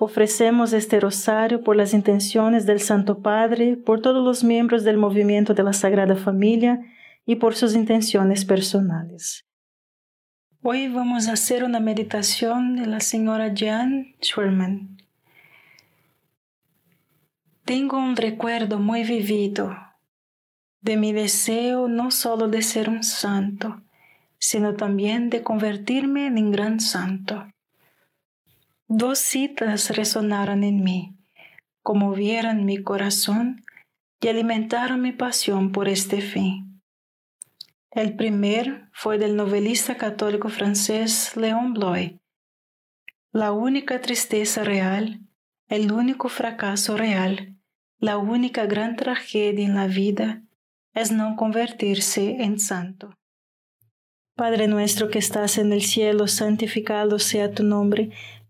Ofrecemos este rosario por las intenciones del Santo Padre, por todos los miembros del movimiento de la Sagrada Familia y por sus intenciones personales. Hoy vamos a hacer una meditación de la señora Jan Schwerman. Tengo un recuerdo muy vivido de mi deseo no solo de ser un santo, sino también de convertirme en un gran santo. Dos citas resonaron en mí, conmovieron mi corazón y alimentaron mi pasión por este fin. El primer fue del novelista católico francés Léon Bloy. La única tristeza real, el único fracaso real, la única gran tragedia en la vida es no convertirse en santo. Padre nuestro que estás en el cielo, santificado sea tu nombre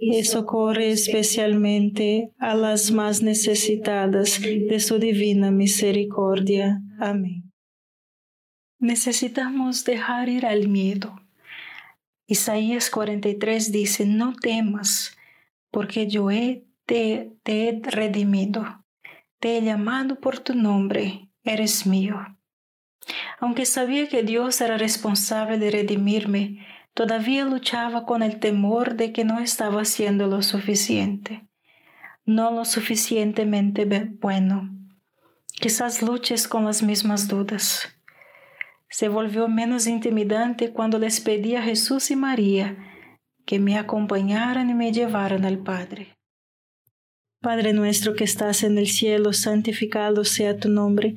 y socorre especialmente a las más necesitadas de su divina misericordia. Amén. Necesitamos dejar ir al miedo. Isaías 43 dice, no temas, porque yo he, te, te he redimido, te he llamado por tu nombre, eres mío. Aunque sabía que Dios era responsable de redimirme, todavía luchaba con el temor de que no estaba haciendo lo suficiente, no lo suficientemente bueno. Quizás luches con las mismas dudas. Se volvió menos intimidante cuando les pedí a Jesús y María que me acompañaran y me llevaran al Padre. Padre nuestro que estás en el cielo, santificado sea tu nombre,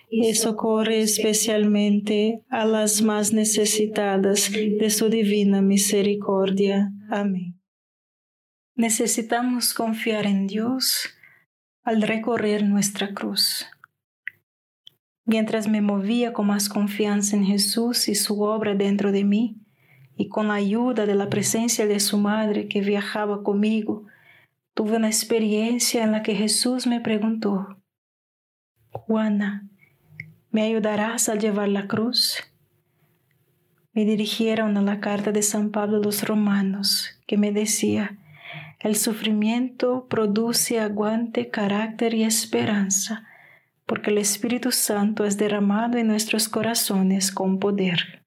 y socorre especialmente a las más necesitadas de su divina misericordia. Amén. Necesitamos confiar en Dios al recorrer nuestra cruz. Mientras me movía con más confianza en Jesús y su obra dentro de mí, y con la ayuda de la presencia de su madre que viajaba conmigo, tuve una experiencia en la que Jesús me preguntó, Juana, ¿me ayudarás a llevar la cruz? Me dirigieron a la carta de San Pablo a los romanos, que me decía, el sufrimiento produce aguante, carácter y esperanza, porque el Espíritu Santo es derramado en nuestros corazones con poder.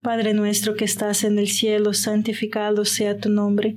Padre nuestro que estás en el cielo, santificado sea tu nombre.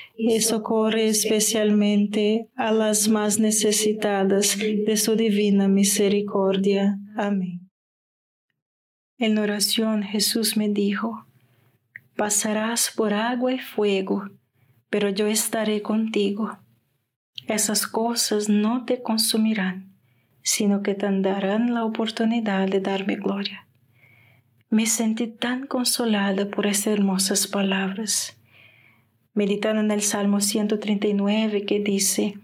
y socorre especialmente a las más necesitadas de su divina misericordia. Amén. En oración Jesús me dijo, pasarás por agua y fuego, pero yo estaré contigo. Esas cosas no te consumirán, sino que te darán la oportunidad de darme gloria. Me sentí tan consolada por esas hermosas palabras meditando en el Salmo 139 que dice,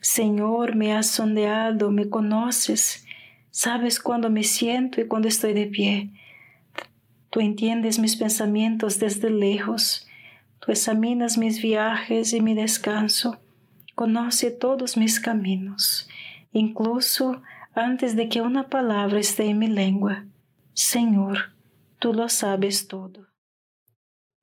Señor, me has sondeado, me conoces, sabes cuándo me siento y cuándo estoy de pie. Tú entiendes mis pensamientos desde lejos, tú examinas mis viajes y mi descanso, conoce todos mis caminos, incluso antes de que una palabra esté en mi lengua. Señor, tú lo sabes todo.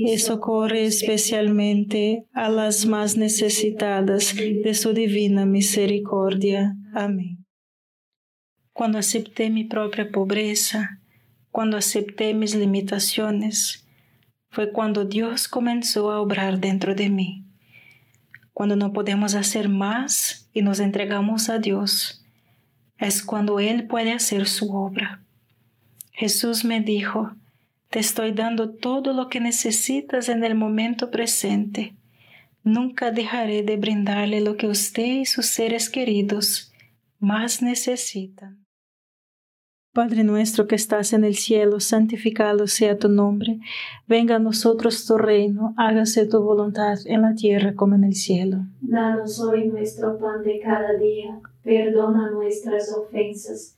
y socorre especialmente a las más necesitadas de su divina misericordia. Amén. Cuando acepté mi propia pobreza, cuando acepté mis limitaciones, fue cuando Dios comenzó a obrar dentro de mí. Cuando no podemos hacer más y nos entregamos a Dios, es cuando Él puede hacer su obra. Jesús me dijo, te estoy dando todo lo que necesitas en el momento presente. Nunca dejaré de brindarle lo que usted y sus seres queridos más necesitan. Padre nuestro que estás en el cielo, santificado sea tu nombre. Venga a nosotros tu reino, hágase tu voluntad en la tierra como en el cielo. Danos hoy nuestro pan de cada día, perdona nuestras ofensas